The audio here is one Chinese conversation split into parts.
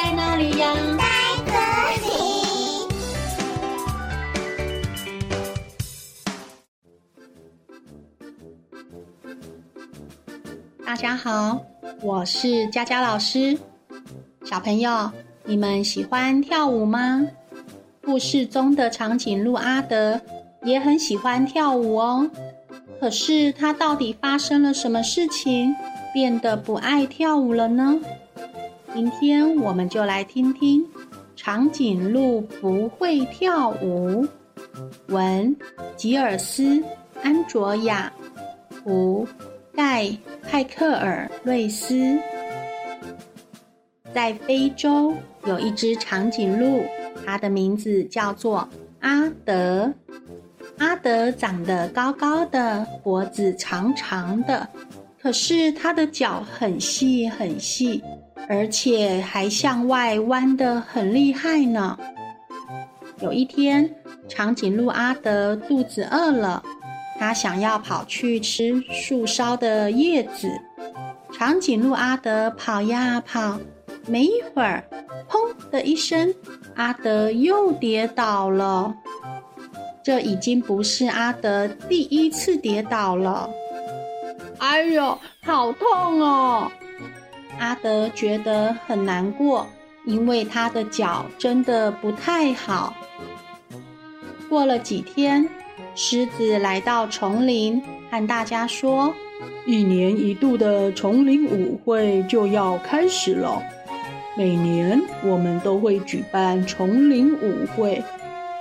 在哪里呀？在这里。大家好，我是佳佳老师。小朋友，你们喜欢跳舞吗？故事中的长颈鹿阿德也很喜欢跳舞哦。可是他到底发生了什么事情，变得不爱跳舞了呢？今天我们就来听听长颈鹿不会跳舞。文：吉尔斯·安卓雅，图：盖·派克尔瑞斯。在非洲有一只长颈鹿，它的名字叫做阿德。阿德长得高高的，脖子长长的，可是它的脚很细很细。而且还向外弯得很厉害呢。有一天，长颈鹿阿德肚子饿了，他想要跑去吃树梢的叶子。长颈鹿阿德跑呀跑，没一会儿，砰的一声，阿德又跌倒了。这已经不是阿德第一次跌倒了。哎呦，好痛哦！阿德觉得很难过，因为他的脚真的不太好。过了几天，狮子来到丛林，和大家说：“一年一度的丛林舞会就要开始了。每年我们都会举办丛林舞会，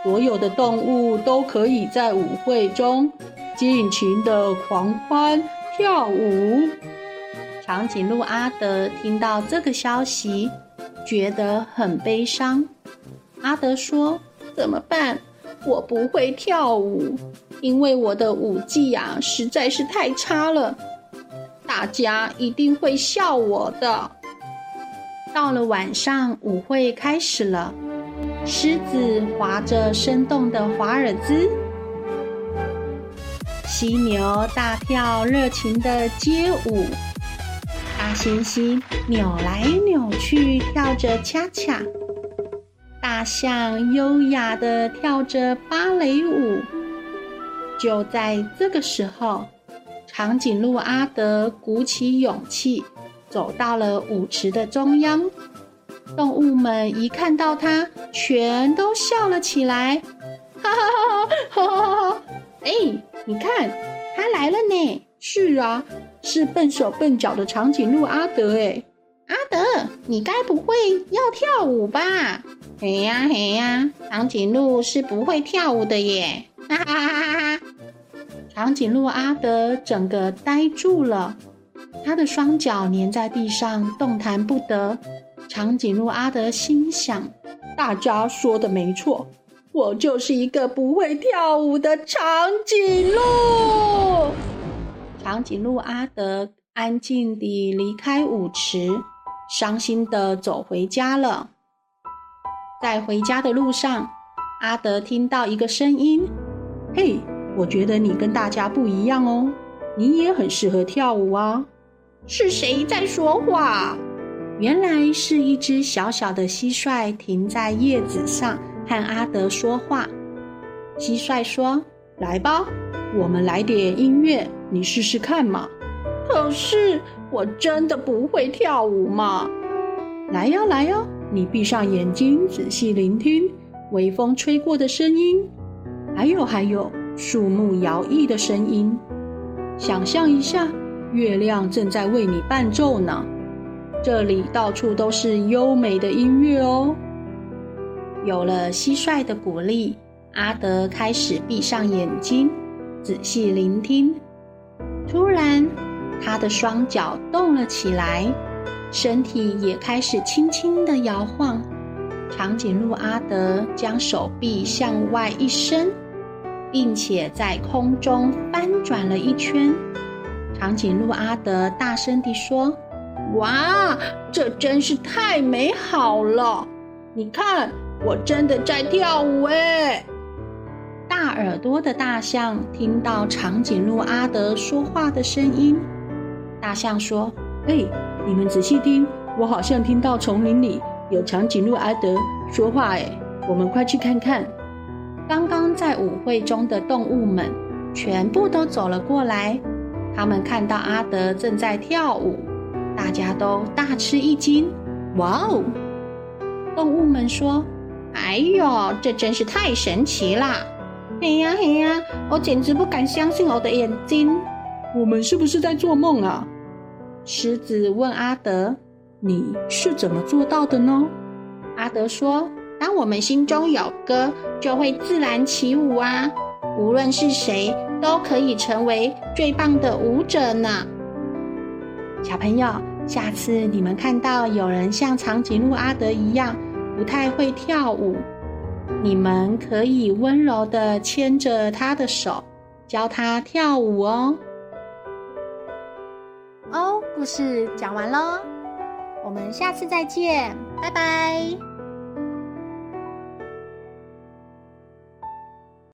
所有的动物都可以在舞会中尽情的狂欢跳舞。”长颈鹿阿德听到这个消息，觉得很悲伤。阿德说：“怎么办？我不会跳舞，因为我的舞技呀实在是太差了，大家一定会笑我的。”到了晚上，舞会开始了，狮子划着生动的华尔兹，犀牛大跳热情的街舞。大猩猩扭来扭去，跳着恰恰；大象优雅地跳着芭蕾舞。就在这个时候，长颈鹿阿德鼓起勇气，走到了舞池的中央。动物们一看到他，全都笑了起来，哈哈哈哈哈哈！哎，你看，他来了呢！是啊，是笨手笨脚的长颈鹿阿德哎，阿德，你该不会要跳舞吧？嘿呀嘿呀，长颈鹿是不会跳舞的耶！哈哈哈哈哈！长颈鹿阿德整个呆住了，他的双脚粘在地上，动弹不得。长颈鹿阿德心想：大家说的没错，我就是一个不会跳舞的长颈鹿。长颈鹿阿德安静地离开舞池，伤心地走回家了。在回家的路上，阿德听到一个声音：“嘿，我觉得你跟大家不一样哦，你也很适合跳舞啊。”是谁在说话？原来是一只小小的蟋蟀停在叶子上，和阿德说话。蟋蟀说：“来吧，我们来点音乐。”你试试看嘛！可是我真的不会跳舞嘛！来呀来呀，你闭上眼睛，仔细聆听微风吹过的声音，还有还有树木摇曳的声音。想象一下，月亮正在为你伴奏呢。这里到处都是优美的音乐哦。有了蟋蟀的鼓励，阿德开始闭上眼睛，仔细聆听。突然，他的双脚动了起来，身体也开始轻轻地摇晃。长颈鹿阿德将手臂向外一伸，并且在空中翻转了一圈。长颈鹿阿德大声地说：“哇，这真是太美好了！你看，我真的在跳舞哎！”耳朵的大象听到长颈鹿阿德说话的声音，大象说：“哎，你们仔细听，我好像听到丛林里有长颈鹿阿德说话哎，我们快去看看。刚刚在舞会中的动物们全部都走了过来，他们看到阿德正在跳舞，大家都大吃一惊。哇哦！动物们说：“哎呦，这真是太神奇啦！”嘿呀嘿呀，我简直不敢相信我的眼睛。我们是不是在做梦啊？狮子问阿德：“你是怎么做到的呢？”阿德说：“当我们心中有歌，就会自然起舞啊！无论是谁，都可以成为最棒的舞者呢。”小朋友，下次你们看到有人像长颈鹿阿德一样不太会跳舞，你们可以温柔的牵着他的手，教他跳舞哦。哦，故事讲完喽，我们下次再见，拜拜。